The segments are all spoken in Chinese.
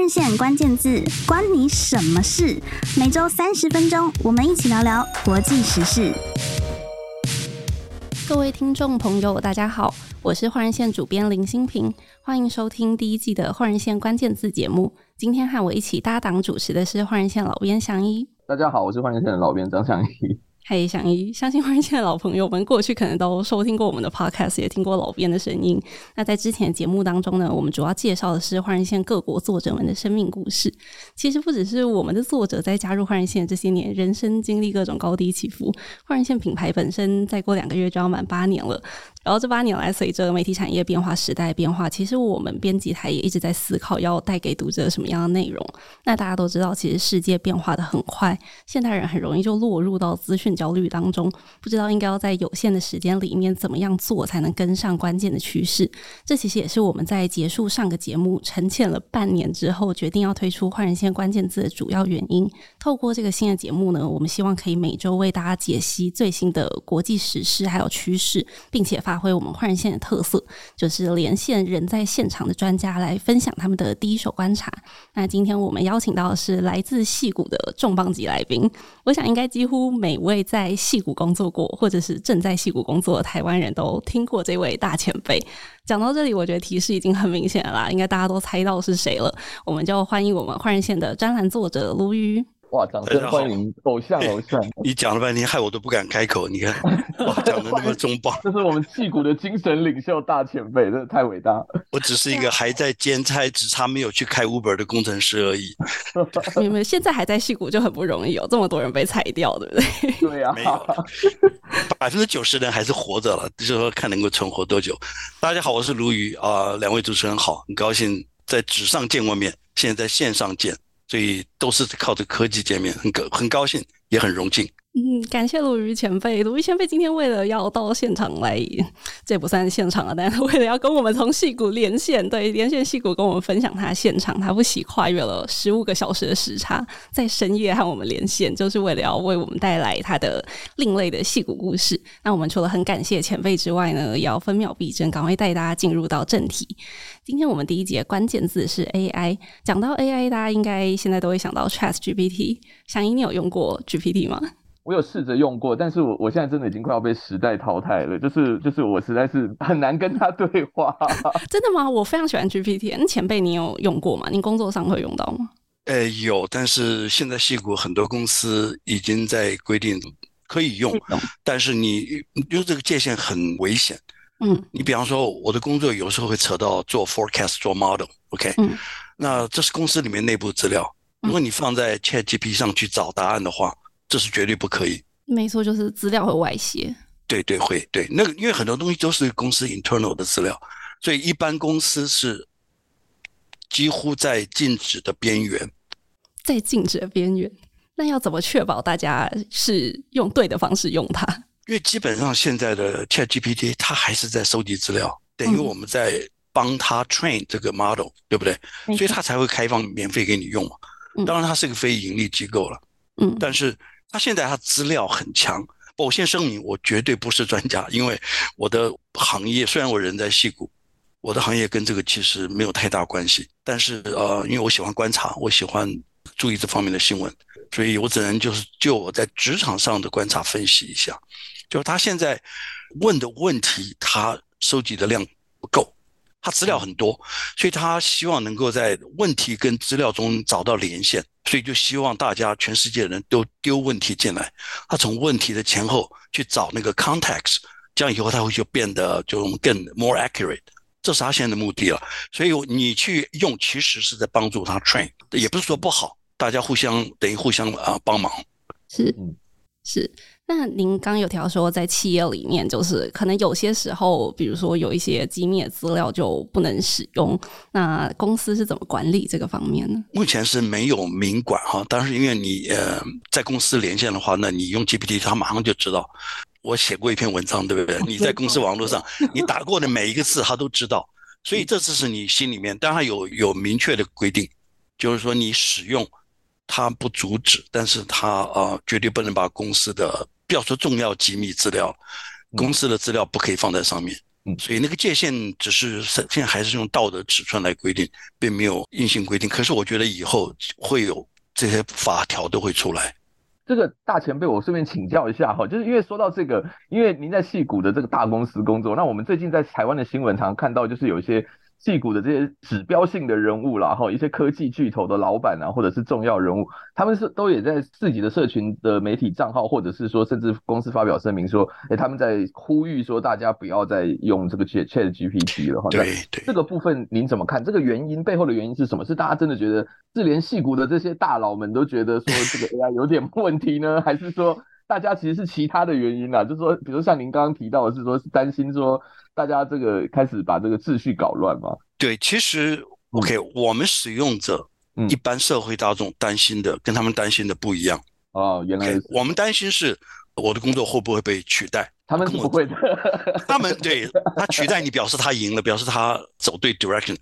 人线关键字，关你什么事？每周三十分钟，我们一起聊聊国际时事。各位听众朋友，大家好，我是换人线主编林新平，欢迎收听第一季的换人线关键字节目。今天和我一起搭档主持的是换人线老编祥一。大家好，我是换人线的老编张祥一。嘿，祥一，相信换人线的老朋友们过去可能都收听过我们的 podcast，也听过老编的声音。那在之前的节目当中呢，我们主要介绍的是换人线各国作者们的生命故事。其实不只是我们的作者在加入换人线这些年，人生经历各种高低起伏。换人线品牌本身再过两个月就要满八年了。然后这八年来，随着媒体产业变化、时代变化，其实我们编辑台也一直在思考要带给读者什么样的内容。那大家都知道，其实世界变化得很快，现代人很容易就落入到资讯焦虑当中，不知道应该要在有限的时间里面怎么样做才能跟上关键的趋势。这其实也是我们在结束上个节目沉潜了半年之后，决定要推出换人线关键字的主要原因。透过这个新的节目呢，我们希望可以每周为大家解析最新的国际时事还有趋势，并且发挥我们换人线的特色，就是连线人在现场的专家来分享他们的第一手观察。那今天我们邀请到的是来自戏谷的重磅级来宾，我想应该几乎每位在戏谷工作过或者是正在戏谷工作的台湾人都听过这位大前辈。讲到这里，我觉得提示已经很明显了，应该大家都猜到是谁了。我们就欢迎我们换人线的专栏作者卢瑜。哇！掌声欢迎偶像偶像！你讲了半天，害我都不敢开口。你看，哇，讲的那么重磅，这是我们戏骨的精神领袖大前辈，真的太伟大了。我只是一个还在兼差，只差没有去开 Uber 的工程师而已。你们现在还在戏骨就很不容易，有这么多人被裁掉，对不对？对呀、啊，没有，百分之九十的人还是活着了，就是说看能够存活多久。大家好，我是卢瑜啊，两位主持人好，很高兴在纸上见过面，现在在线上见。所以都是靠着科技见面，很高很高兴，也很荣幸。嗯，感谢卢瑜前辈。卢瑜前辈今天为了要到现场来，这也不算现场了，但是为了要跟我们从戏谷连线，对，连线戏谷跟我们分享他现场，他不惜跨越了十五个小时的时差，在深夜和我们连线，就是为了要为我们带来他的另类的戏谷故事。那我们除了很感谢前辈之外呢，也要分秒必争，赶快带大家进入到正题。今天我们第一节关键字是 AI。讲到 AI，大家应该现在都会想到 ChatGPT。祥一，你有用过 GPT 吗？我有试着用过，但是我我现在真的已经快要被时代淘汰了，就是就是我实在是 很难跟他对话。真的吗？我非常喜欢 GPT。那前辈你有用过吗？你工作上会用到吗？呃，有，但是现在戏骨很多公司已经在规定可以用，嗯、但是你用这个界限很危险。嗯，你比方说我的工作有时候会扯到做 forecast 做 model，OK？、Okay? 嗯，那这是公司里面内部资料，如果你放在 ChatGPT 上去找答案的话。这是绝对不可以。没错，就是资料会外泄。对对会对，那个因为很多东西都是公司 internal 的资料，所以一般公司是几乎在禁止的边缘。在禁止的边缘，那要怎么确保大家是用对的方式用它？因为基本上现在的 ChatGPT 它还是在收集资料，等于我们在帮他 train 这个 model，、嗯、对不对？所以它才会开放免费给你用嘛。当然，它是个非盈利机构了。嗯，但是。他现在他资料很强，我先声明，我绝对不是专家，因为我的行业虽然我人在戏谷，我的行业跟这个其实没有太大关系。但是呃，因为我喜欢观察，我喜欢注意这方面的新闻，所以我只能就是就我在职场上的观察分析一下，就是他现在问的问题，他收集的量不够。他资料很多，所以他希望能够在问题跟资料中找到连线，所以就希望大家全世界的人都丢问题进来，他从问题的前后去找那个 context，这样以后他会就变得就更 more accurate，这是他现在的目的了。所以你去用，其实是在帮助他 train，也不是说不好，大家互相等于互相啊帮忙。是，是。那您刚有提到说，在企业里面，就是可能有些时候，比如说有一些机密的资料就不能使用。那公司是怎么管理这个方面呢？目前是没有明管哈，但是因为你呃在公司连线的话，那你用 GPT，他马上就知道。我写过一篇文章，对不对？你在公司网络上，你打过的每一个字，他都知道。所以这次是你心里面，当然有有明确的规定，就是说你使用它不阻止，但是它呃绝对不能把公司的。不要说重要机密资料，公司的资料不可以放在上面，嗯，所以那个界限只是现在还是用道德尺寸来规定，并没有硬性规定。可是我觉得以后会有这些法条都会出来。这个大前辈，我顺便请教一下哈，就是因为说到这个，因为您在戏谷的这个大公司工作，那我们最近在台湾的新闻常常看到，就是有一些。矽谷的这些指标性的人物啦，然后一些科技巨头的老板啊，或者是重要人物，他们是都也在自己的社群的媒体账号，或者是说甚至公司发表声明说，哎，他们在呼吁说大家不要再用这个 Chat Chat GPT 了哈。对对，这个部分您怎么看？这个原因背后的原因是什么？是大家真的觉得是连戏骨的这些大佬们都觉得说这个 AI 有点问题呢，还是说大家其实是其他的原因啊？就是说，比如像您刚刚提到的是说，是担心说。大家这个开始把这个秩序搞乱嘛？对，其实 OK，嗯，我们使用者，一般社会大众担心的，嗯，跟他们担心的不一样。哦，原来，okay, 我们担心是我的工作会不会被取代？他们不会的。他们对他取代你，表示他赢了，表示他走对 direction。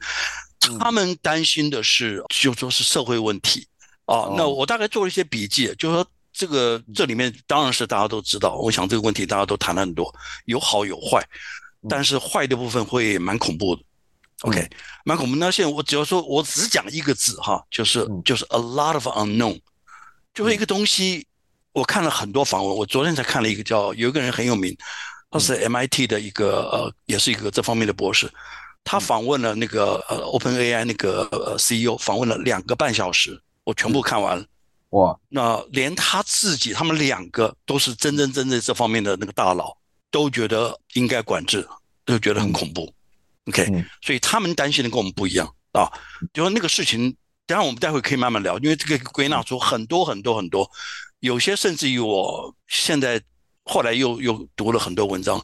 他们担心的是，就说是社会问题啊。那我大概做了一些笔记，就是说这个这里面当然是大家都知道，我想这个问题大家都谈了很多，有好有坏。但是坏的部分会蛮恐怖的，OK，蛮恐怖。那现在我只要说，我只讲一个字哈，就是就是 a lot of unknown，就是一个东西。我看了很多访问，我昨天才看了一个叫有一个人很有名，他是 MIT 的一个呃，也是一个这方面的博士，他访问了那个呃 OpenAI 那个呃 CEO，访问了两个半小时，我全部看完了。哇，那连他自己，他们两个都是真真正正这方面的那个大佬。都觉得应该管制，都觉得很恐怖。嗯、OK，、嗯、所以他们担心的跟我们不一样啊。就说那个事情，当然我们待会可以慢慢聊，因为这个归纳出很多很多很多，有些甚至于我现在后来又又读了很多文章，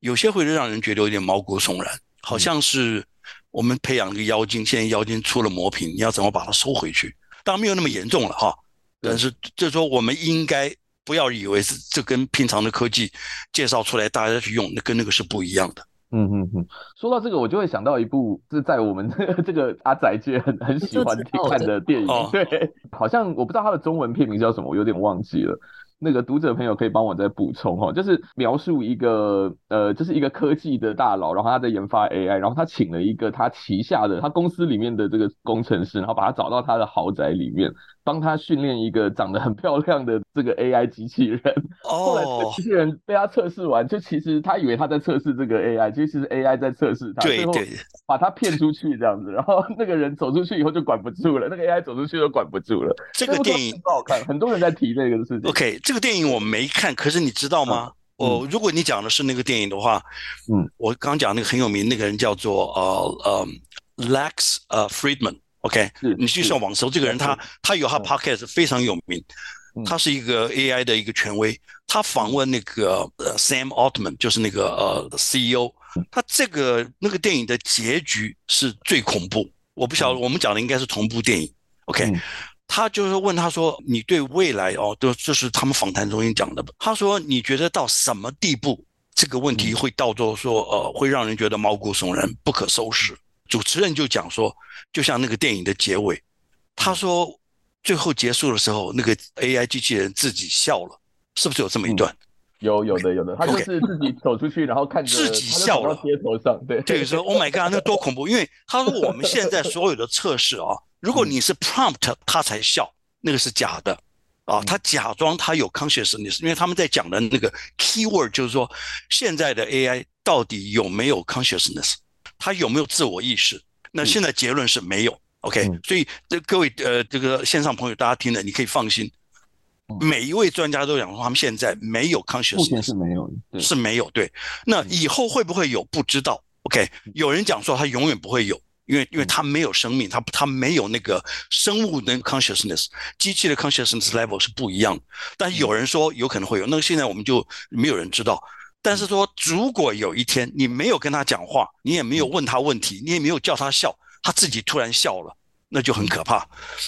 有些会让人觉得有点毛骨悚然，好像是我们培养一个妖精，现在妖精出了魔瓶，你要怎么把它收回去？当然没有那么严重了哈，但是就是说我们应该。不要以为是这跟平常的科技介绍出来大家去用，那跟那个是不一样的。嗯嗯嗯，说到这个，我就会想到一部是在我们这个阿宅界很很喜欢看的电影，对，好像我不知道它的中文片名叫什么，我有点忘记了。那个读者朋友可以帮我再补充哈，就是描述一个呃，就是一个科技的大佬，然后他在研发 AI，然后他请了一个他旗下的他公司里面的这个工程师，然后把他找到他的豪宅里面，帮他训练一个长得很漂亮的这个 AI 机器人。后来这个机器人被他测试完，就其实他以为他在测试这个 AI，其实是 AI 在测试他，最后把他骗出去这样子，然后 那个人走出去以后就管不住了，那个 AI 走出去都管不住了。这个电影不好看，很多人在提这个事情。OK。这个电影我没看，可是你知道吗？哦、如果你讲的是那个电影的话，嗯，我刚讲那个很有名那个人叫做呃呃 Lex 呃 Friedman，OK，你就像网搜这个人，他他有他 Podcast 非常有名，他是一个 AI 的一个权威，他访问那个呃 Sam Altman，就是那个呃 CEO，他这个那个电影的结局是最恐怖，我不晓得我们讲的应该是同部电影，OK。嗯。他就是问他说：“你对未来哦，就就是他们访谈中心讲的。他说你觉得到什么地步这个问题会到做说呃，会让人觉得毛骨悚然、不可收拾？”主持人就讲说，就像那个电影的结尾，他说最后结束的时候，那个 AI 机器人自己笑了，是不是有这么一段？有有的有的，他就是自己走出去，然后看着自己笑了，街头上对，这个时候 Oh my God，那多恐怖！因为他说我们现在所有的测试啊。如果你是 prompt，他才笑，那个是假的，啊，他假装他有 consciousness，因为他们在讲的那个 keyword 就是说，现在的 AI 到底有没有 consciousness，他有没有自我意识？那现在结论是没有，OK，所以这各位呃这个线上朋友大家听的，你可以放心，每一位专家都讲说他们现在没有 consciousness，目前是没有，是没有，对，那以后会不会有不知道，OK，有人讲说他永远不会有。因为，因为他没有生命，他他没有那个生物的 consciousness，机器的 consciousness level 是不一样的。但有人说有可能会有，那现在我们就没有人知道。但是说，如果有一天你没有跟他讲话，你也没有问他问题，你也没有叫他笑，他自己突然笑了，那就很可怕。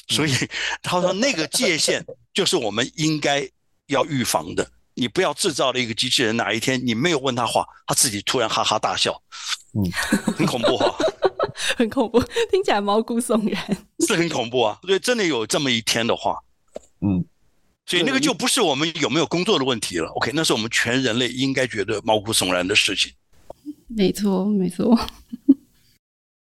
所以他说那个界限 就是我们应该要预防的。你不要制造了一个机器人，哪一天你没有问他话，他自己突然哈哈大笑，嗯，很恐怖哈。很恐怖，听起来毛骨悚然，是很恐怖啊！所以真的有这么一天的话，嗯，所以那个就不是我们有没有工作的问题了。OK，那是我们全人类应该觉得毛骨悚然的事情。没错，没错。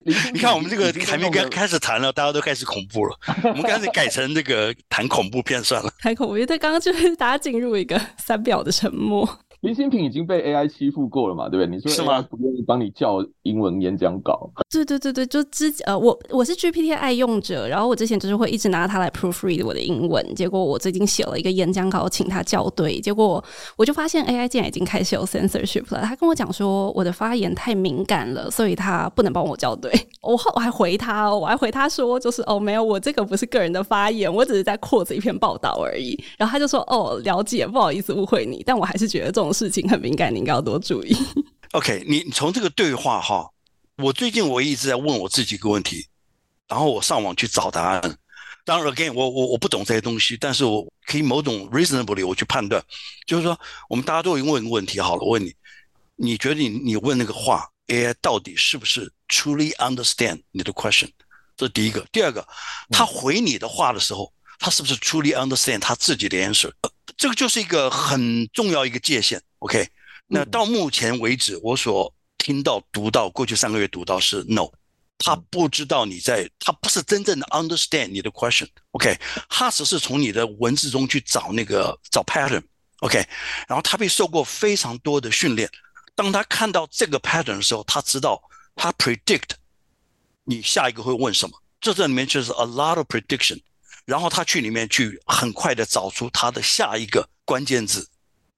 你看，我们这个还没开开始谈了，大家都开始恐怖了。我们干脆改成这个谈恐怖片算了。谈恐怖，因为刚刚就是大家进入一个三秒的沉默。林新平已经被 AI 欺负过了嘛？对不对？你说是吗？不愿意帮你叫英文演讲稿？对对对对，就之呃，我我是 GPT 爱用者，然后我之前就是会一直拿它来 proofread 我的英文。结果我最近写了一个演讲稿，请他校对，结果我就发现 AI 竟然已经开始有 censorship 了。他跟我讲说我的发言太敏感了，所以他不能帮我校对。我后我还回他，我还回他说就是哦，没有，我这个不是个人的发言，我只是在 quote 一篇报道而已。然后他就说哦，了解，不好意思误会你，但我还是觉得这种。事情很敏感，你应该要多注意。OK，你从这个对话哈，我最近我一直在问我自己一个问题，然后我上网去找答案。当然，again，我我我不懂这些东西，但是我可以某种 reasonably 我去判断，就是说，我们大家都会问一个问题好了，我问你，你觉得你你问那个话，AI 到底是不是 truly understand 你的 question？这是第一个。第二个，他回你的话的时候，他是不是 truly understand 他自己的 answer？这个就是一个很重要一个界限，OK？那到目前为止，我所听到、读到，过去三个月读到是 no，他不知道你在，他不是真正的 understand 你的 question，OK？他只是从你的文字中去找那个找 pattern，OK？然后他被受过非常多的训练，当他看到这个 pattern 的时候，他知道他 predict 你下一个会问什么，这这里面就是 a lot of prediction。然后他去里面去很快的找出他的下一个关键字，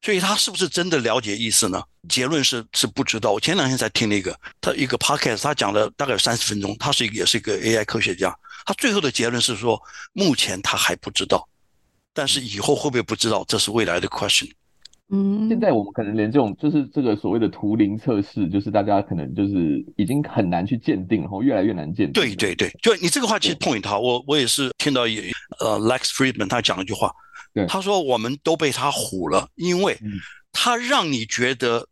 所以他是不是真的了解意思呢？结论是是不知道。我前两天才听了一个他一个 podcast，他讲了大概有三十分钟。他是一个也是一个 AI 科学家，他最后的结论是说，目前他还不知道，但是以后会不会不知道，这是未来的 question。嗯，现在我们可能连这种就是这个所谓的图灵测试，就是大家可能就是已经很难去鉴定，然后越来越难鉴定。对对对，就你这个话其实 point 哈，我我也是听到也呃 Lex Friedman 他讲了一句话，对，他说我们都被他唬了，因为他让你觉得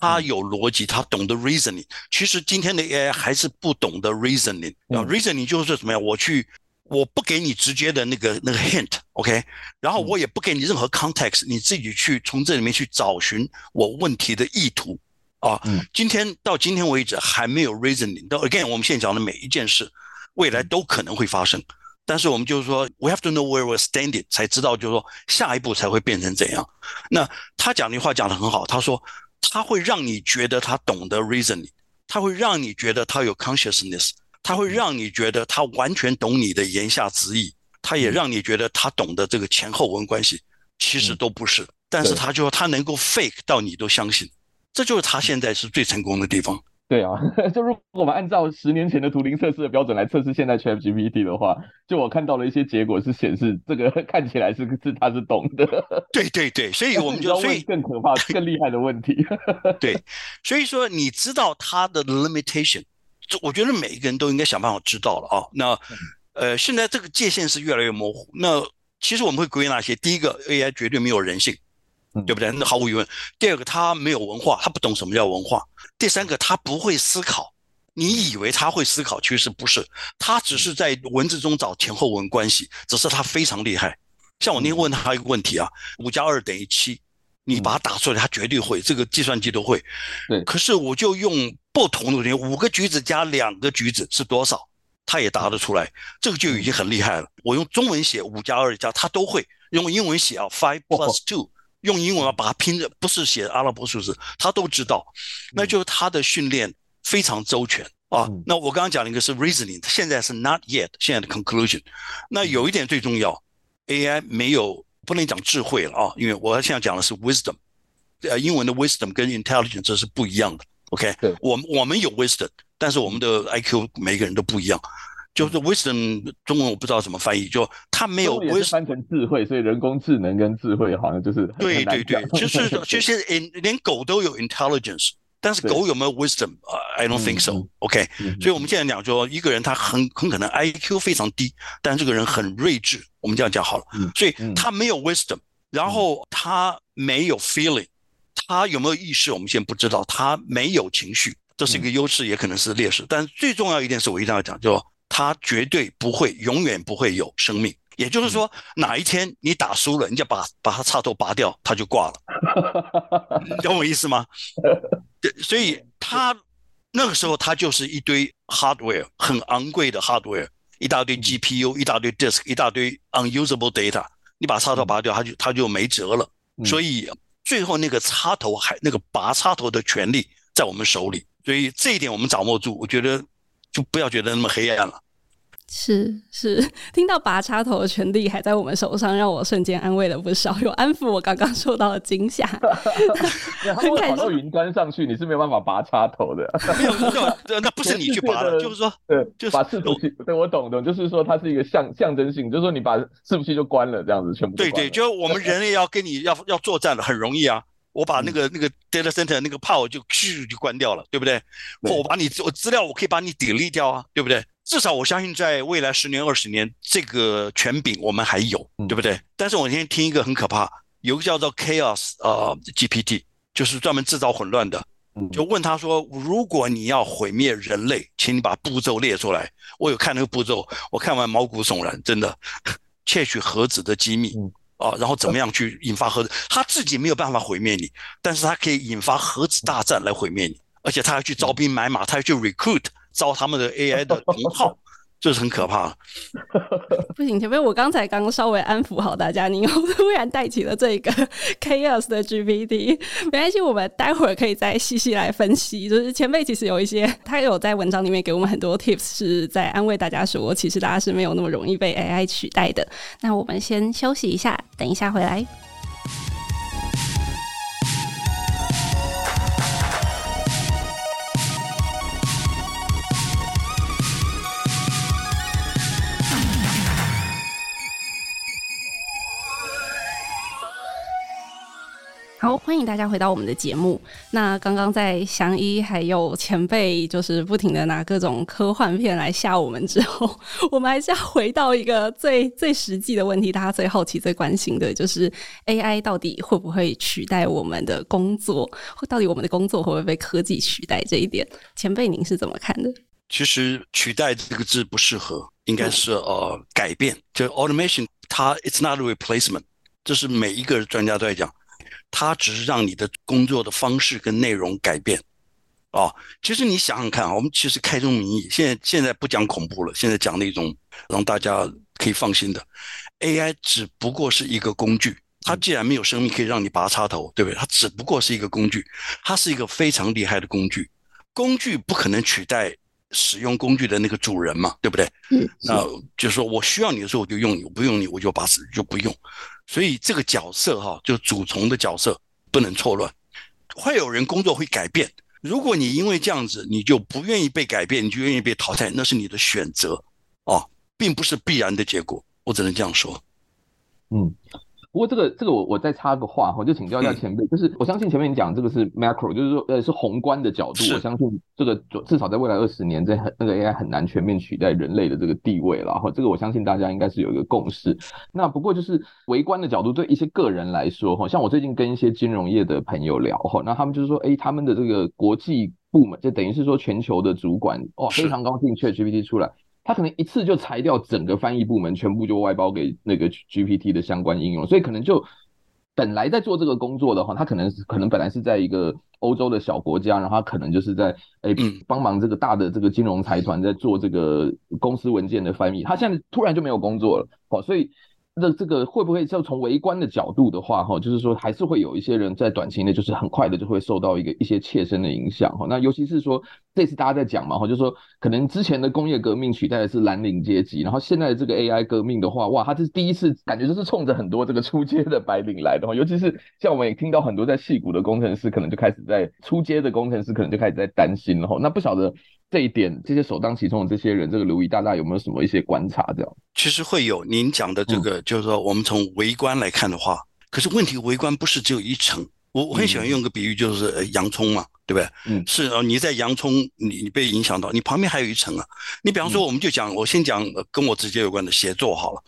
他有逻辑，他懂得 reasoning，其实今天的 AI 还是不懂得 reasoning，啊，reasoning 就是怎么样，我去。我不给你直接的那个那个 hint，OK，然后我也不给你任何 context，你自己去从这里面去找寻我问题的意图啊。今天到今天为止还没有 reasoning。到 again，我们现在讲的每一件事，未来都可能会发生，但是我们就是说，we have to know where we're standing，才知道就是说下一步才会变成怎样。那他讲的话讲得很好，他说他会让你觉得他懂得 reasoning，他会让你觉得他有 consciousness。他会让你觉得他完全懂你的言下之意，他也让你觉得他懂得这个前后文关系，其实都不是。但是他就他能够 fake 到你都相信，这就是他现在是最成功的地方。对啊，就如果我们按照十年前的图灵测试的标准来测试现在 ChatGPT 的话，就我看到了一些结果是显示这个看起来是是他是懂的。对对对，所以我们就 所以更可怕、更厉害的问题。对，所以说你知道他的 limitation。我觉得每一个人都应该想办法知道了啊。那呃，现在这个界限是越来越模糊。那其实我们会归纳一些：第一个，AI 绝对没有人性，对不对？那毫无疑问。第二个，它没有文化，它不懂什么叫文化。第三个，它不会思考。你以为它会思考，其实不是。它只是在文字中找前后文关系，只是它非常厉害。像我那天问他一个问题啊：五加二等于七，你把它打出来，它绝对会，这个计算机都会。对。可是我就用。不同的东西，五个橘子加两个橘子是多少？它也答得出来，这个就已经很厉害了。我用中文写五加二加，他都会用英文写啊，five plus two，用英文啊把它拼着，不是写阿拉伯数字，他都知道。那就是他的训练非常周全啊。那我刚刚讲了一个是 reasoning，现在是 not yet，现在的 conclusion。那有一点最重要，AI 没有不能讲智慧了啊，因为我现在讲的是 wisdom，呃，英文的 wisdom 跟 intelligence 这是不一样的。OK，对。我我们有 wisdom，但是我们的 IQ 每个人都不一样。就是 wisdom 中文我不知道怎么翻译，就它没有 wisdom 翻成智慧，所以人工智能跟智慧好像就是对对对，就是就是 连狗都有 intelligence，但是狗有没有 wisdom？I don't think so。OK，所以我们现在讲说一个人他很很可能 IQ 非常低，但这个人很睿智，我们这样讲好了。所以他没有 wisdom，然后他没有 feeling。他有没有意识？我们现在不知道。他没有情绪，这是一个优势，也可能是劣势。但最重要一点是我一定要讲，就他绝对不会，永远不会有生命，也就是说，哪一天你打输了，你就把把他插头拔掉，他就挂了。你懂我意思吗？对，所以他那个时候他就是一堆 hardware，很昂贵的 hardware，一大堆 GPU，一大堆 disk，一大堆 unusable data。你把插头拔掉，他就他就没辙了。所以最后那个插头还那个拔插头的权利在我们手里。所以这一点我们掌握住，我觉得就不要觉得那么黑暗了。是是，听到拔插头的权利还在我们手上，让我瞬间安慰了不少，有安抚我刚刚受到的惊吓。然后跑到云端上去，你是没有办法拔插头的。没有，没有，那不是你去拔的，就是说，对，就是把伺服器。对，我懂懂，就是说它是一个象象征性，就是说你把伺服器就关了，这样子全部。对对，就我们人类要跟你要要作战了，很容易啊。我把那个那个 data center 那个 power 就咻就关掉了，对不对？或我把你我资料我可以把你 delete 掉啊，对不对？至少我相信，在未来十年、二十年，这个权柄我们还有，对不对？但是我今天听一个很可怕，有个叫做 Chaos 呃 GPT，就是专门制造混乱的。就问他说：“如果你要毁灭人类，请你把步骤列出来。”我有看那个步骤，我看完毛骨悚然，真的，窃取核子的机密啊，然后怎么样去引发核子？他自己没有办法毁灭你，但是他可以引发核子大战来毁灭你，而且他还去招兵买马，他还去 recruit。招他们的 AI 的同好，这是很可怕。不行，前面我刚才刚稍微安抚好大家，你又突然带起了这个 chaos 的 GPT，没关系，我们待会儿可以再细细来分析。就是前辈其实有一些，他有在文章里面给我们很多 tips，是在安慰大家说，其实大家是没有那么容易被 AI 取代的。那我们先休息一下，等一下回来。好，欢迎大家回到我们的节目。那刚刚在祥一还有前辈就是不停的拿各种科幻片来吓我们之后，我们还是要回到一个最最实际的问题，大家最好奇、最关心的就是 AI 到底会不会取代我们的工作？或到底我们的工作会不会被科技取代？这一点，前辈您是怎么看的？其实“取代”这个字不适合，应该是呃改变。就 automation，它 it's not a replacement，这是每一个专家都在讲。它只是让你的工作的方式跟内容改变，哦，其实你想想看啊，我们其实开宗明义，现在现在不讲恐怖了，现在讲那种让大家可以放心的，AI 只不过是一个工具，它既然没有生命可以让你拔插头，对不对？它只不过是一个工具，它是一个非常厉害的工具，工具不可能取代使用工具的那个主人嘛，对不对？嗯，那就是说我需要你的时候我就用你，我不用你我就把就不用。所以这个角色哈，就主从的角色不能错乱，会有人工作会改变。如果你因为这样子，你就不愿意被改变，你就愿意被淘汰，那是你的选择哦，并不是必然的结果。我只能这样说。嗯。不过这个这个我我再插个话，哈就请教一下前辈，就是我相信前面你讲这个是 macro，就是说呃是宏观的角度，我相信这个至少在未来二十年，这很那个 AI 很难全面取代人类的这个地位了哈，这个我相信大家应该是有一个共识。那不过就是微观的角度，对一些个人来说哈，像我最近跟一些金融业的朋友聊哈，那他们就是说，哎，他们的这个国际部门就等于是说全球的主管哇，非常高兴 ChatGPT 出来。他可能一次就裁掉整个翻译部门，全部就外包给那个 GPT 的相关应用，所以可能就本来在做这个工作的话，他可能可能本来是在一个欧洲的小国家，然后他可能就是在哎帮忙这个大的这个金融财团在做这个公司文件的翻译，他现在突然就没有工作了，哦，所以。那这个会不会就从微观的角度的话，哈，就是说还是会有一些人在短期内就是很快的就会受到一个一些切身的影响，哈。那尤其是说这次大家在讲嘛，哈，就是说可能之前的工业革命取代的是蓝领阶级，然后现在的这个 AI 革命的话，哇，它这是第一次感觉就是冲着很多这个出街的白领来的，哈。尤其是像我们也听到很多在矽谷的工程师，可能就开始在出街的工程师可能就开始在担心了，哈。那不晓得。这一点，这些首当其冲的这些人，这个卢易大大有没有什么一些观察？这样其实会有。您讲的这个，嗯、就是说，我们从围观来看的话，可是问题围观不是只有一层。我我很喜欢用个比喻，就是洋葱嘛，对不对？嗯，是啊，你在洋葱，你你被影响到，你旁边还有一层啊。你比方说，我们就讲，嗯、我先讲跟我直接有关的写作好了。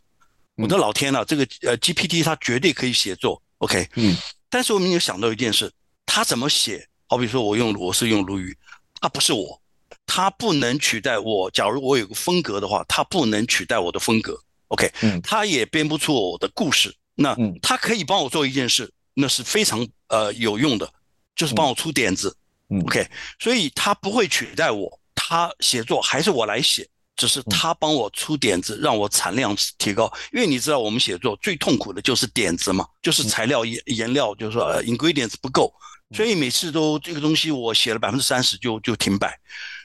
我的老天啊，这个呃 GPT 它绝对可以写作，OK？嗯，但是我们有想到一件事，它怎么写？好比说我用我是用鲈鱼，它不是我。它不能取代我。假如我有个风格的话，它不能取代我的风格。OK，嗯，他也编不出我的故事。那他可以帮我做一件事，那是非常呃有用的，就是帮我出点子。OK，所以他不会取代我，他写作还是我来写，只是他帮我出点子，让我产量提高。因为你知道，我们写作最痛苦的就是点子嘛，就是材料颜颜料，就是说 ingredients 不够，所以每次都这个东西我写了百分之三十就就停摆。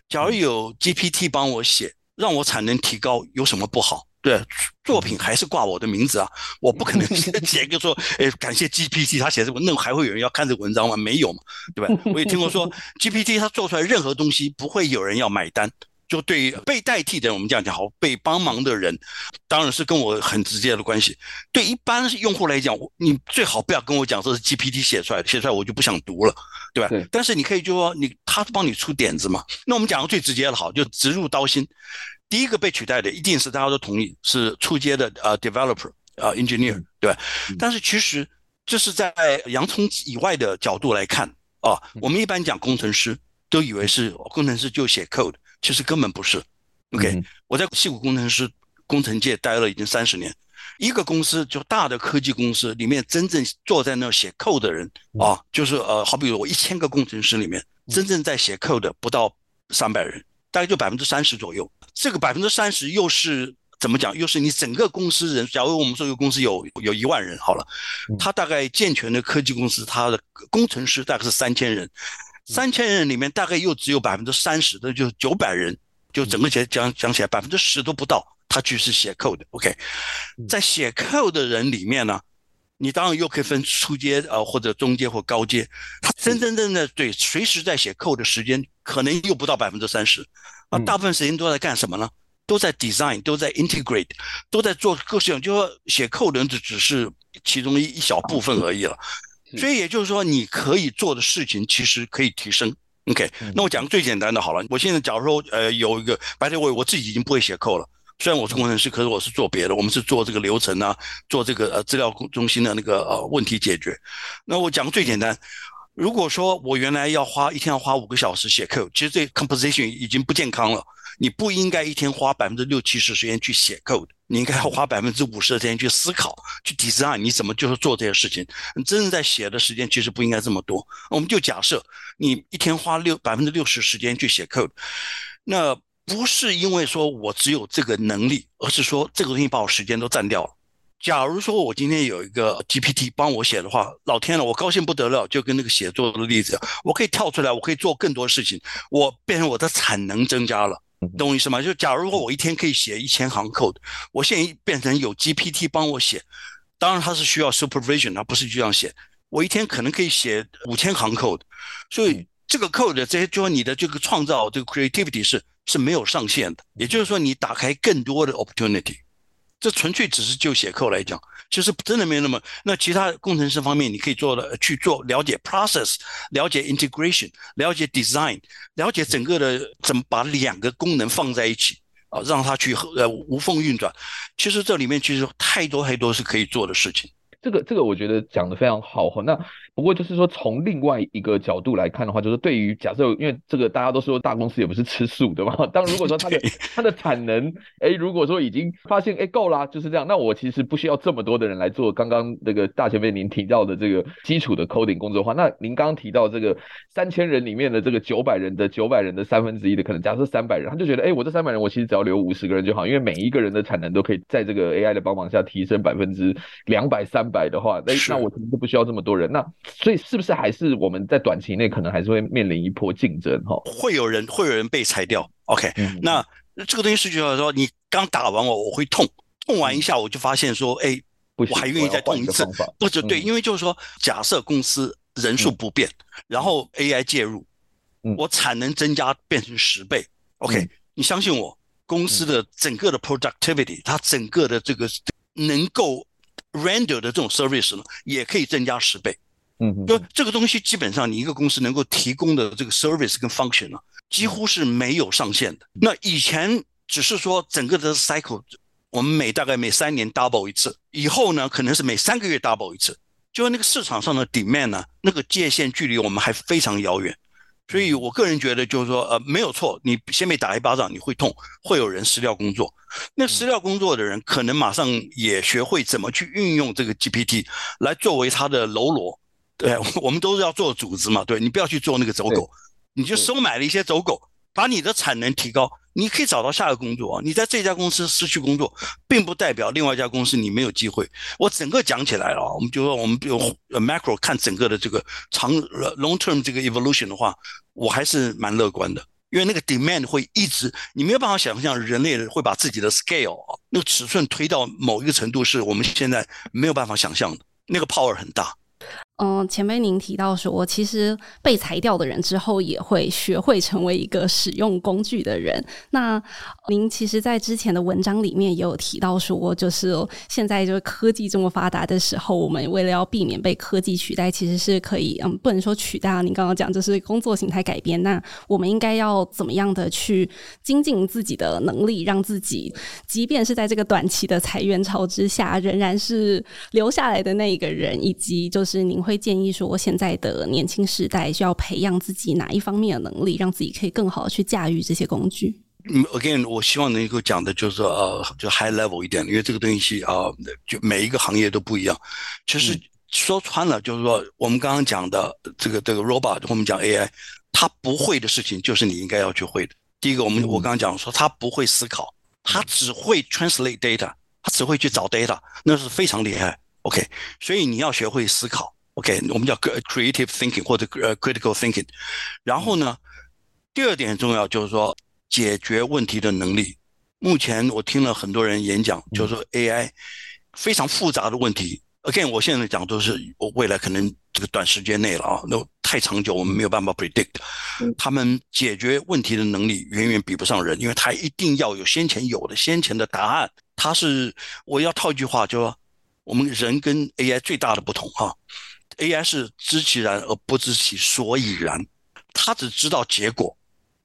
假如有 GPT 帮我写，让我产能提高，有什么不好？对，作品还是挂我的名字啊，我不可能写个说，哎，感谢 GPT 他写这个，那还会有人要看这文章吗？没有嘛，对吧？我也听过说 GPT 他做出来任何东西不会有人要买单，就对被代替的人，我们这样讲好，被帮忙的人，当然是跟我很直接的关系。对一般用户来讲，你最好不要跟我讲这是 GPT 写出来的，写出来我就不想读了，对吧？对。但是你可以就说你他帮你出点子嘛，那我们讲的最直接的好，就直入刀心。第一个被取代的一定是大家都同意是初阶的呃 developer 呃 engineer 对吧？但是其实这是在洋葱以外的角度来看啊，我们一般讲工程师都以为是工程师就写 code，其实根本不是。OK，我在硅谷工程师工程界待了已经三十年，一个公司就大的科技公司里面真正坐在那写 code 的人啊，就是呃好比我一千个工程师里面真正在写 code 的不到三百人，大概就百分之三十左右。这个百分之三十又是怎么讲？又是你整个公司人，假如我们说一个公司有有一万人好了，他大概健全的科技公司，他的工程师大概是三千人，三千人里面大概又只有百分之三十的，就是九百人，就整个讲讲讲起来百分之十都不到，他去是写 code 的。OK，在写 code 的人里面呢，你当然又可以分初阶呃或者中阶或高阶，他真真正正的对随时在写 code 的时间可能又不到百分之三十。啊，大部分时间都在干什么呢？都在 design，都在 integrate，都在做各式各样，就说写 code 的人只只是其中一一小部分而已了。所以也就是说，你可以做的事情其实可以提升。OK，那我讲个最简单的好了。我现在假如说呃有一个白天我我自己已经不会写 code 了，虽然我是工程师，可是我是做别的，我们是做这个流程啊，做这个呃资料中心的那个呃问题解决。那我讲个最简单。如果说我原来要花一天要花五个小时写 code，其实这 composition 已经不健康了。你不应该一天花百分之六七十时间去写 code，你应该要花百分之五十的时间去思考、去 design，你怎么就是做这些事情。你真正在写的时间其实不应该这么多。我们就假设你一天花六百分之六十时间去写 code，那不是因为说我只有这个能力，而是说这个东西把我时间都占掉了。假如说我今天有一个 GPT 帮我写的话，老天呐，我高兴不得了，就跟那个写作的例子，我可以跳出来，我可以做更多事情，我变成我的产能增加了，懂我意思吗？就假如说我一天可以写一千行 code，我现在变成有 GPT 帮我写，当然它是需要 supervision，它不是这样写，我一天可能可以写五千行 code，所以这个 code 这些就说你的这个创造这个 creativity 是是没有上限的，也就是说你打开更多的 opportunity。这纯粹只是就写扣来讲，其实真的没有那么。那其他工程师方面，你可以做的去做了解 process，了解 integration，了解 design，了解整个的怎么把两个功能放在一起啊，让它去呃无缝运转。其实这里面其实太多太多是可以做的事情。这个这个我觉得讲的非常好哈。那不过就是说，从另外一个角度来看的话，就是对于假设，因为这个大家都说大公司也不是吃素的嘛。当如果说它的它的产能，哎，如果说已经发现哎够啦，就是这样，那我其实不需要这么多的人来做刚刚那个大前辈您提到的这个基础的 coding 工作的话，那您刚刚提到这个三千人里面的这个九百人的九百人的三分之一的可能，假设三百人，他就觉得哎，我这三百人我其实只要留五十个人就好，因为每一个人的产能都可以在这个 AI 的帮忙下提升百分之两百三百的话，那那我可能就不需要这么多人。那所以是不是还是我们在短期内可能还是会面临一波竞争哈？会有人会有人被裁掉。OK，嗯，那这个东西是就是说，你刚打完我，我会痛，痛完一下我就发现说，哎，我还愿意再痛一次。不是对，因为就是说，假设公司人数不变，然后 AI 介入，我产能增加变成十倍。OK，你相信我，公司的整个的 productivity，它整个的这个能够 render 的这种 service 呢，也可以增加十倍。嗯，就这个东西，基本上你一个公司能够提供的这个 service 跟 function 啊，几乎是没有上限的。那以前只是说整个的 cycle，我们每大概每三年 double 一次，以后呢可能是每三个月 double 一次。就是那个市场上的 demand 呢，那个界限距离我们还非常遥远。所以我个人觉得就是说，呃，没有错，你先被打一巴掌，你会痛，会有人失掉工作。那失掉工作的人，可能马上也学会怎么去运用这个 GPT 来作为他的喽啰。对，我们都是要做组织嘛，对，你不要去做那个走狗，你就收买了一些走狗，把你的产能提高。你可以找到下个工作！你在这家公司失去工作，并不代表另外一家公司你没有机会。我整个讲起来了，我们就说我们用 macro 看整个的这个长 long term 这个 evolution 的话，我还是蛮乐观的，因为那个 demand 会一直，你没有办法想象人类会把自己的 scale 那个尺寸推到某一个程度，是我们现在没有办法想象的，那个 power 很大。嗯，前面您提到说，其实被裁掉的人之后也会学会成为一个使用工具的人。那您其实，在之前的文章里面也有提到说，就是现在就是科技这么发达的时候，我们为了要避免被科技取代，其实是可以，嗯，不能说取代啊。您刚刚讲就是工作形态改变，那我们应该要怎么样的去精进自己的能力，让自己即便是在这个短期的裁员潮之下，仍然是留下来的那一个人，以及就是您。会建议说，现在的年轻时代需要培养自己哪一方面的能力，让自己可以更好的去驾驭这些工具？嗯，again，我希望能够讲的就是呃，就 high level 一点，因为这个东西啊、呃，就每一个行业都不一样。其实说穿了，就是说我们刚刚讲的这个这个 robot，我们讲 AI，它不会的事情就是你应该要去会的。第一个，我们我刚刚讲说，它不会思考，它只会 translate data，它只会去找 data，那是非常厉害。OK，所以你要学会思考。OK，我们叫 creative thinking 或者呃 critical thinking。然后呢，第二点很重要，就是说解决问题的能力。目前我听了很多人演讲，就是说 AI 非常复杂的问题。Again，我现在讲都是我未来可能这个短时间内了啊，那太长久，我们没有办法 predict。他们解决问题的能力远远比不上人，因为他一定要有先前有的先前的答案。他是我要套一句话，就说我们人跟 AI 最大的不同哈。AI 是知其然而不知其所以然，他只知道结果，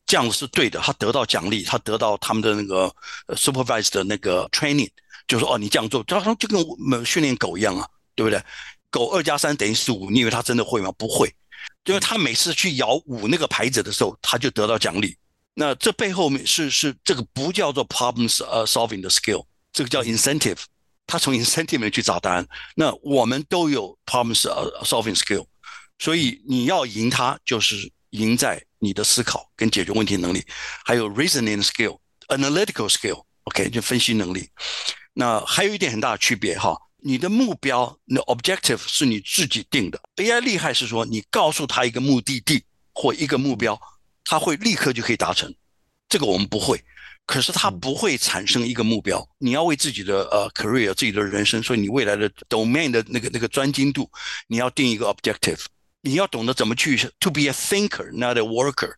这样是对的，他得到奖励，他得到他们的那个 supervised 的那个 training，就是说哦，你这样做，他就跟我们训练狗一样啊，对不对？狗二加三等于是五，你以为他真的会吗？不会，因为他每次去摇五那个牌子的时候，他就得到奖励。那这背后面是是这个不叫做 problems 呃 solving 的 skill，这个叫 incentive。他从 incentive 里面去找答案，那我们都有 problem solving skill，所以你要赢他，就是赢在你的思考跟解决问题能力，还有 reasoning skill、analytical skill，OK，就分析能力。那还有一点很大的区别哈，你的目标，那 objective 是你自己定的，AI 厉害是说你告诉他一个目的地或一个目标，他会立刻就可以达成，这个我们不会。可是它不会产生一个目标，你要为自己的呃 career 自己的人生，所以你未来的 domain 的那个那个专精度，你要定一个 objective，你要懂得怎么去 to be a thinker，not a worker。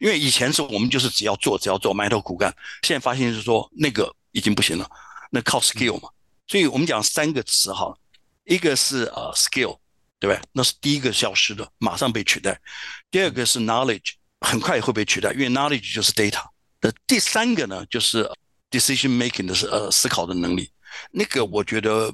因为以前是我们就是只要做只要做埋头苦干，现在发现是说那个已经不行了，那靠 skill 嘛。所以我们讲三个词哈，一个是呃 skill，对不对？那是第一个消失的，马上被取代。第二个是 knowledge，很快也会被取代，因为 knowledge 就是 data。的第三个呢，就是 decision making 的是呃思考的能力。那个我觉得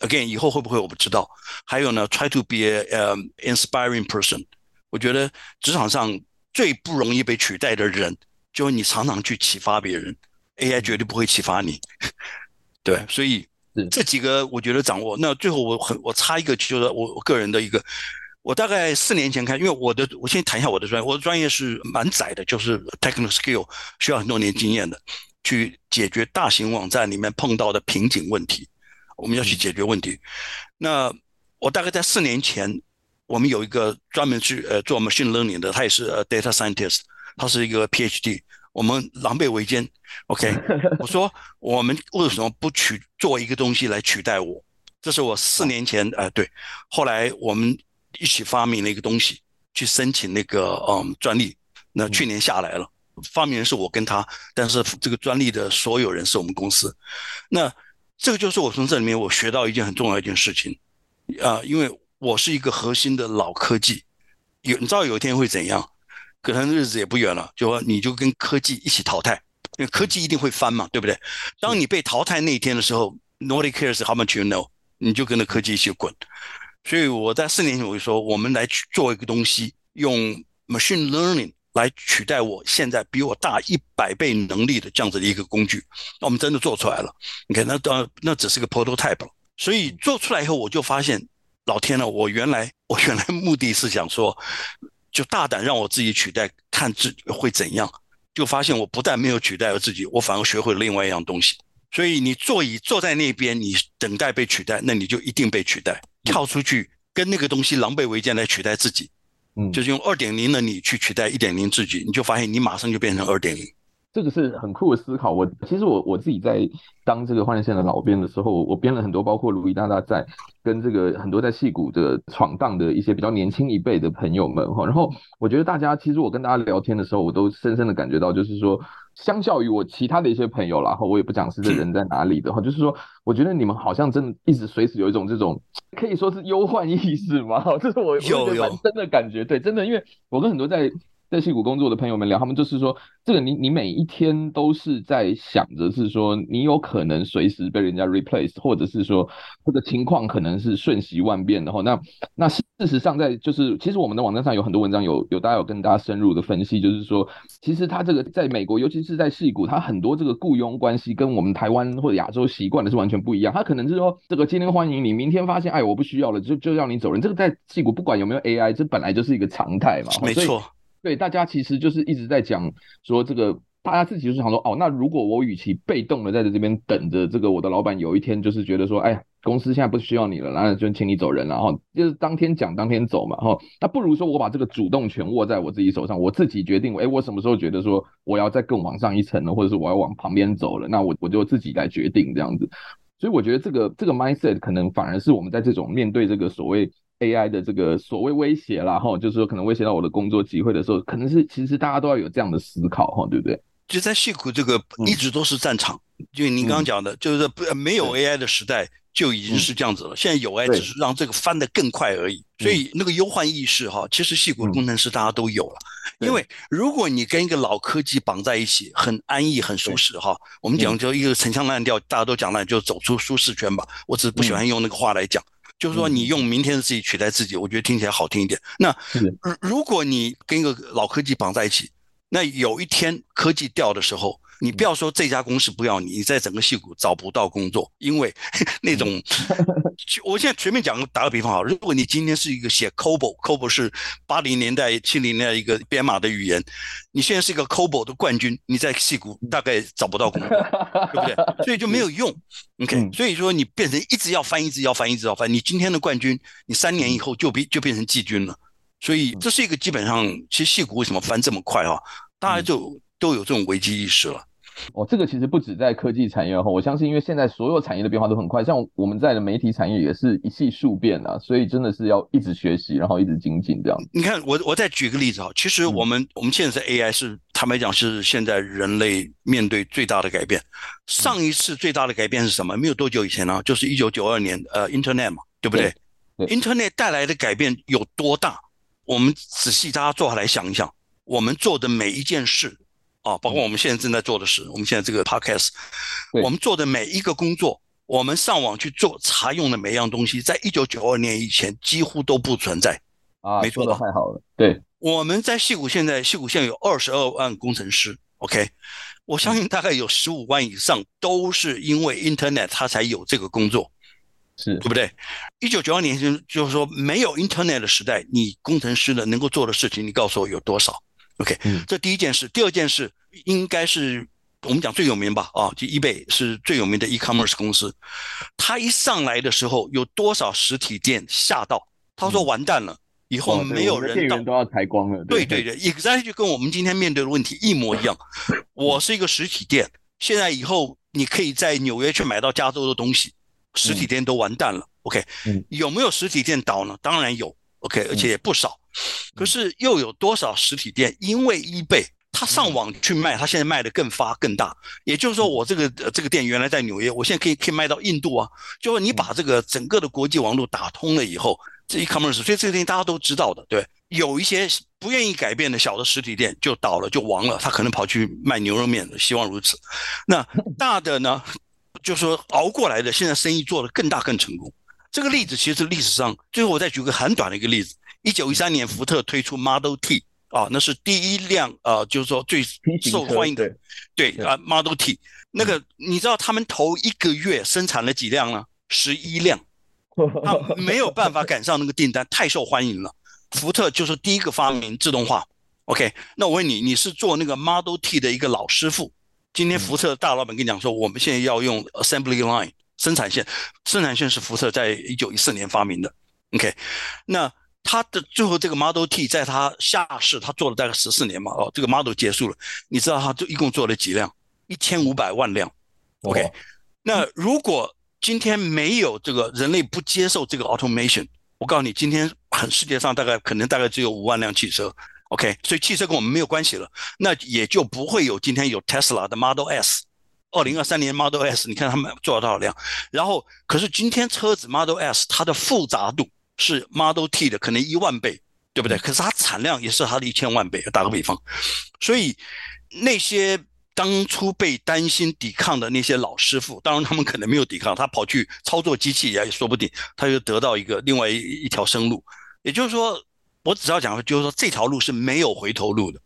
，again 以后会不会我不知道。还有呢，try to be a um, inspiring person。我觉得职场上最不容易被取代的人，就是你常常去启发别人。AI 绝对不会启发你。对，所以这几个我觉得掌握。那最后我很我插一个，就是我我个人的一个。我大概四年前开，因为我的，我先谈一下我的专业。我的专业是蛮窄的，就是 technical skill，需要很多年经验的，去解决大型网站里面碰到的瓶颈问题。我们要去解决问题。那我大概在四年前，我们有一个专门去呃做 machine learning 的，他也是 data scientist，他是一个 PhD。我们狼狈为奸，OK？我说我们为什么不取做一个东西来取代我？这是我四年前，呃，对。后来我们。一起发明了一个东西，去申请那个嗯专利。那去年下来了，发明人是我跟他，但是这个专利的所有人是我们公司。那这个就是我从这里面我学到一件很重要的一件事情啊，因为我是一个核心的老科技，有你知道有一天会怎样？可能日子也不远了，就说你就跟科技一起淘汰，因为科技一定会翻嘛，对不对？当你被淘汰那一天的时候，Nobody cares how much you know，你就跟着科技一起滚。所以我在四年前我就说，我们来去做一个东西，用 machine learning 来取代我现在比我大一百倍能力的这样子的一个工具，那我们真的做出来了。你看，那当那只是个 prototype 了。所以做出来以后，我就发现，老天呐，我原来我原来目的是想说，就大胆让我自己取代，看自会怎样。就发现我不但没有取代了自己，我反而学会了另外一样东西。所以你坐椅坐在那边，你等待被取代，那你就一定被取代。跳出去跟那个东西狼狈为奸来取代自己。嗯，就是用二点零的你去取代一点零自己，你就发现你马上就变成二点零。这个是很酷的思考。我其实我我自己在当这个换日线的老编的时候，我编了很多，包括卢比大大在跟这个很多在戏骨的闯荡的一些比较年轻一辈的朋友们哈。然后我觉得大家其实我跟大家聊天的时候，我都深深的感觉到，就是说，相较于我其他的一些朋友啦，然后我也不讲是这人在哪里的话，就是说，我觉得你们好像真的一直随时有一种这种可以说是忧患意识嘛。这是我有有真的感觉，对，真的，因为我跟很多在。在戏谷工作的朋友们聊，他们就是说，这个你你每一天都是在想着是说，你有可能随时被人家 replace，或者是说这个情况可能是瞬息万变的哈。那那事实上，在就是其实我们的网站上有很多文章有有大家有跟大家深入的分析，就是说，其实他这个在美国，尤其是在戏谷，他很多这个雇佣关系跟我们台湾或者亚洲习惯的是完全不一样。他可能是说，这个今天欢迎你，明天发现哎我不需要了，就就让你走人。这个在戏谷不管有没有 AI，这本来就是一个常态嘛。没错。对，大家其实就是一直在讲说这个，大家自己就是想说，哦，那如果我与其被动的在这边等着这个我的老板有一天就是觉得说，哎呀，公司现在不需要你了，然后就请你走人了，然后就是当天讲当天走嘛，哈，那不如说我把这个主动权握在我自己手上，我自己决定，哎，我什么时候觉得说我要再更往上一层了，或者是我要往旁边走了，那我我就自己来决定这样子。所以我觉得这个这个 mindset 可能反而是我们在这种面对这个所谓。AI 的这个所谓威胁啦，哈，就是说可能威胁到我的工作机会的时候，可能是其实大家都要有这样的思考，哈，对不对？就在戏谷这个一直都是战场，就您刚刚讲的，就是不没有 AI 的时代就已经是这样子了。现在有 AI 只是让这个翻得更快而已。所以那个忧患意识，哈，其实戏谷工程师大家都有了。因为如果你跟一个老科技绑在一起，很安逸、很舒适，哈，我们讲就一个陈腔滥调，大家都讲了，就走出舒适圈吧。我只是不喜欢用那个话来讲。就是说，你用明天的自己取代自己，我觉得听起来好听一点。那如果你跟一个老科技绑在一起，那有一天科技掉的时候，你不要说这家公司不要你，你在整个戏谷找不到工作，因为 那种，我现在随便讲个打个比方好，如果你今天是一个写 COBOL，COBOL 是八零年代、七零年代一个编码的语言，你现在是一个 COBOL 的冠军，你在戏谷大概找不到工作，对不对？所以就没有 用。OK，所以说你变成一直要翻，一直要翻，一直要翻，你今天的冠军，你三年以后就变就变成季军了。所以这是一个基本上，其实戏骨为什么翻这么快啊？大家就都有这种危机意识了。哦，这个其实不止在科技产业哈，我相信，因为现在所有产业的变化都很快，像我们在的媒体产业也是一系数变啊，所以真的是要一直学习，然后一直精进这样。你看，我我再举个例子哈，其实我们、嗯、我们现在是 AI 是坦白讲是现在人类面对最大的改变。上一次最大的改变是什么？没有多久以前呢，就是一九九二年呃，Internet 嘛，对不对，对，对？Internet 带来的改变有多大？我们仔细大家坐下来想一想，我们做的每一件事。啊，包括我们现在正在做的事，我们现在这个 podcast，我们做的每一个工作，我们上网去做查用的每一样东西，在一九九二年以前几乎都不存在。啊，没错的，太好了。对，我们在戏谷现在，戏谷现在有二十二万工程师，OK，我相信大概有十五万以上都是因为 Internet 它才有这个工作，是对不对？一九九二年就就是说没有 Internet 的时代，你工程师的能够做的事情，你告诉我有多少？OK，这第一件事，第二件事。应该是我们讲最有名吧，啊，就 eBay 是最有名的 e-commerce 公司。它一上来的时候，有多少实体店吓到？他说完蛋了，以后没有人到，店员都要裁光了。对对对，exactly 就跟我们今天面对的问题一模一样。我是一个实体店，现在以后你可以在纽约去买到加州的东西，实体店都完蛋了。OK，有没有实体店倒呢？当然有。OK，而且也不少。可是又有多少实体店因为 eBay？他上网去卖，他现在卖的更发更大。也就是说，我这个这个店原来在纽约，我现在可以可以卖到印度啊。就是你把这个整个的国际网络打通了以后，这 e-commerce，所以这个东西大家都知道的，对。有一些不愿意改变的小的实体店就倒了，就亡了。他可能跑去卖牛肉面的，希望如此。那大的呢，就是说熬过来的，现在生意做得更大更成功。这个例子其实历史上，最后我再举个很短的一个例子：一九一三年，福特推出 Model T。啊，那是第一辆呃，就是说最受欢迎的，对啊，Model T。那个你知道他们头一个月生产了几辆呢？十一辆，他没有办法赶上那个订单，太受欢迎了。福特就是第一个发明自动化。OK，那我问你，你是做那个 Model T 的一个老师傅，今天福特大老板跟你讲说，我们现在要用 Assembly Line 生产线，生产线是福特在一九一四年发明的。OK，那。它的最后这个 Model T 在它下市，它做了大概十四年嘛，哦，这个 Model 结束了，你知道他就一共做了几辆？一千五百万辆。OK，那如果今天没有这个人类不接受这个 automation，我告诉你，今天很世界上大概可能大概只有五万辆汽车。OK，所以汽车跟我们没有关系了，那也就不会有今天有 Tesla 的 Model S。二零二三年 Model S，你看他们做了多少辆？然后，可是今天车子 Model S 它的复杂度。是 Model T 的可能一万倍，对不对？可是它产量也是它的一千万倍。打个比方，所以那些当初被担心抵抗的那些老师傅，当然他们可能没有抵抗，他跑去操作机器也说不定，他就得到一个另外一一条生路。也就是说，我只要讲的就是说这条路是没有回头路的。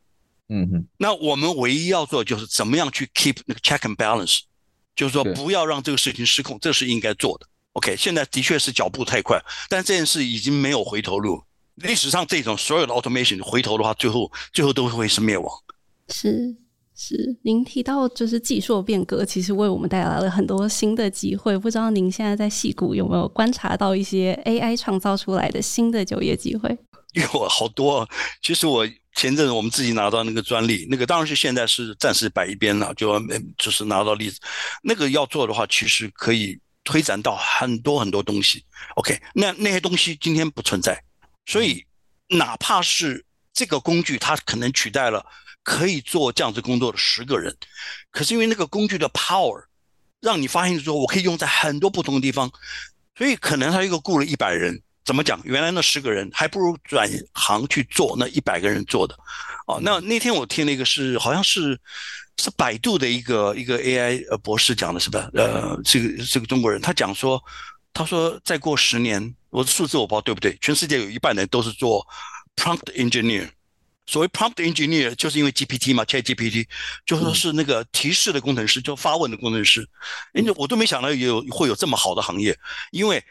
嗯哼。那我们唯一要做的就是怎么样去 keep 那个 check and balance，就是说不要让这个事情失控，这是应该做的。OK，现在的确是脚步太快，但这件事已经没有回头路。历史上这种所有的 automation 回头的话，最后最后都会是灭亡。是是，您提到就是技术变革，其实为我们带来了很多新的机会。不知道您现在在戏谷有没有观察到一些 AI 创造出来的新的就业机会？有好多。其实我前阵子我们自己拿到那个专利，那个当然是现在是暂时摆一边了，就就是拿到例子。那个要做的话，其实可以。推展到很多很多东西，OK，那那些东西今天不存在，所以哪怕是这个工具，它可能取代了可以做这样子工作的十个人，可是因为那个工具的 power，让你发现说我可以用在很多不同的地方，所以可能他一个雇了一百人，怎么讲？原来那十个人还不如转行去做那一百个人做的，哦，那那天我听了一个是好像是。是百度的一个一个 AI 呃博士讲的是吧？呃，这个这个中国人他讲说，他说再过十年，我的数字我不知道对不对？全世界有一半人都是做 prompt engineer。所谓 prompt engineer 就是因为 GPT 嘛，ChatGPT 就说是那个提示的工程师，就发问的工程师。因为我都没想到有会有这么好的行业，因为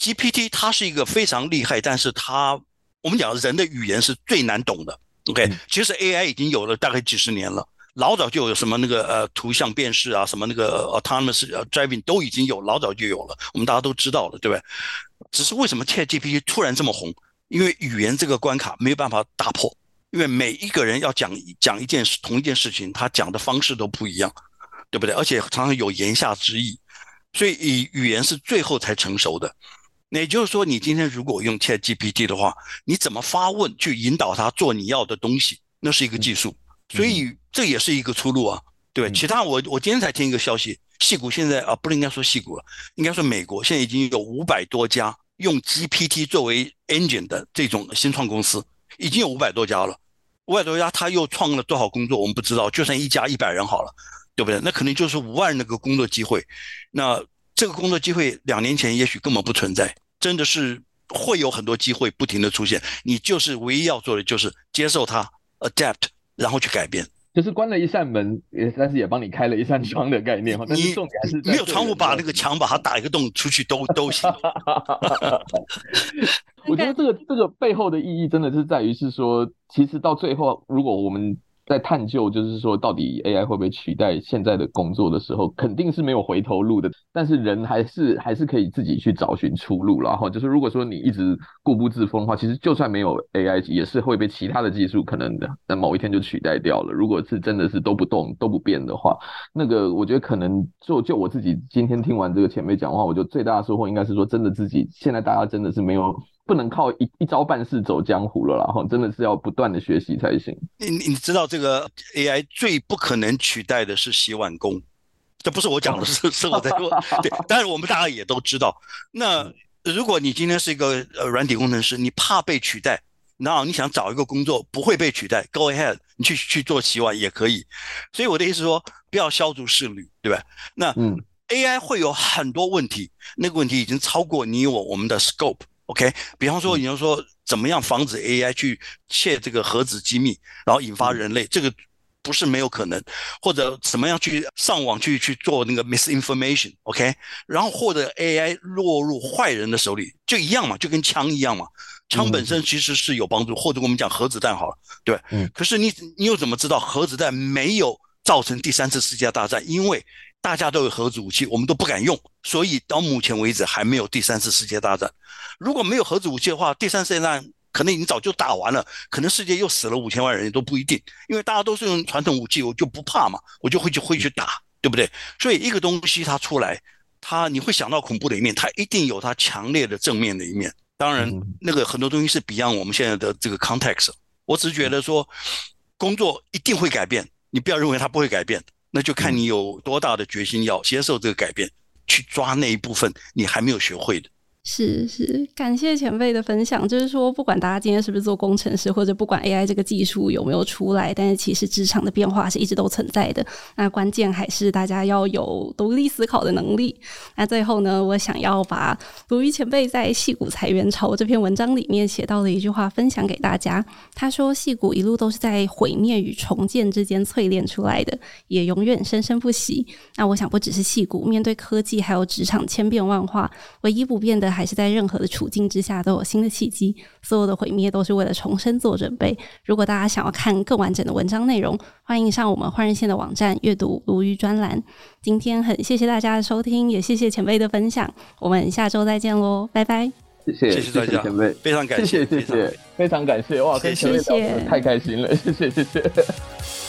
GPT 它是一个非常厉害，但是它我们讲人的语言是最难懂的。OK，其实 AI 已经有了大概几十年了。老早就有什么那个呃图像辨识啊，什么那个 autonomous driving 都已经有，老早就有了，我们大家都知道了，对不对？只是为什么 ChatGPT 突然这么红？因为语言这个关卡没有办法打破，因为每一个人要讲讲一件事，同一件事情，他讲的方式都不一样，对不对？而且常常有言下之意，所以以语言是最后才成熟的。那也就是说，你今天如果用 ChatGPT 的话，你怎么发问去引导他做你要的东西，那是一个技术。所以这也是一个出路啊，对。其他我我今天才听一个消息，戏谷现在啊，不应该说戏谷了，应该说美国现在已经有五百多家用 GPT 作为 engine 的这种新创公司，已经有五百多家了。五百多家，他又创了多少工作，我们不知道。就算一家一百人好了，对不对？那可能就是五万那个工作机会。那这个工作机会两年前也许根本不存在，真的是会有很多机会不停的出现。你就是唯一要做的就是接受它，adapt。然后去改变，就是关了一扇门，也但是也帮你开了一扇窗的概念。但是重是没有窗户，把那个墙把它打一个洞出去都 都行。我觉得这个这个背后的意义真的是在于是说，其实到最后，如果我们在探究，就是说，到底 AI 会不会取代现在的工作的时候，肯定是没有回头路的。但是人还是还是可以自己去找寻出路。然后就是，如果说你一直固步自封的话，其实就算没有 AI，也是会被其他的技术可能的在某一天就取代掉了。如果是真的是都不动都不变的话，那个我觉得可能就就我自己今天听完这个前辈讲话，我觉得最大的收获应该是说，真的自己现在大家真的是没有。不能靠一一招半式走江湖了啦，哈，真的是要不断的学习才行。你你知道这个 AI 最不可能取代的是洗碗工，这不是我讲的，是是我在说。对，但是我们大家也都知道。那如果你今天是一个呃软体工程师，你怕被取代，然后你想找一个工作不会被取代，Go ahead，你去去做洗碗也可以。所以我的意思是说，不要削足适履，对吧？那嗯，AI 会有很多问题，那个问题已经超过你我我们的 scope。OK，比方说你要说怎么样防止 AI 去窃这个核子机密，然后引发人类这个。不是没有可能，或者怎么样去上网去去做那个 misinformation，OK，okay？然后或者 AI 落入坏人的手里，就一样嘛，就跟枪一样嘛。枪本身其实是有帮助，或者我们讲核子弹好了，对。嗯。可是你你又怎么知道核子弹没有造成第三次世界大战？因为大家都有核子武器，我们都不敢用，所以到目前为止还没有第三次世界大战。如果没有核子武器的话，第三次世界大战。可能已经早就打完了，可能世界又死了五千万人也都不一定，因为大家都是用传统武器，我就不怕嘛，我就会去会去打，对不对？所以一个东西它出来，它你会想到恐怖的一面，它一定有它强烈的正面的一面。当然，那个很多东西是 beyond 我们现在的这个 context。我只是觉得说，工作一定会改变，你不要认为它不会改变，那就看你有多大的决心要接受这个改变，去抓那一部分你还没有学会的。是是，感谢前辈的分享。就是说，不管大家今天是不是做工程师，或者不管 AI 这个技术有没有出来，但是其实职场的变化是一直都存在的。那关键还是大家要有独立思考的能力。那最后呢，我想要把鲁豫前辈在《戏骨裁员潮》这篇文章里面写到的一句话分享给大家。他说：“戏骨一路都是在毁灭与重建之间淬炼出来的，也永远生生不息。”那我想，不只是戏骨，面对科技还有职场千变万化，唯一不变的。还是在任何的处境之下都有新的契机，所有的毁灭都是为了重生做准备。如果大家想要看更完整的文章内容，欢迎上我们换日线的网站阅读鲈鱼专栏。今天很谢谢大家的收听，也谢谢前辈的分享。我们下周再见喽，拜拜！谢谢谢谢大家，前辈非常感谢谢谢非常感谢哇，谢谢太开心了，谢谢谢谢。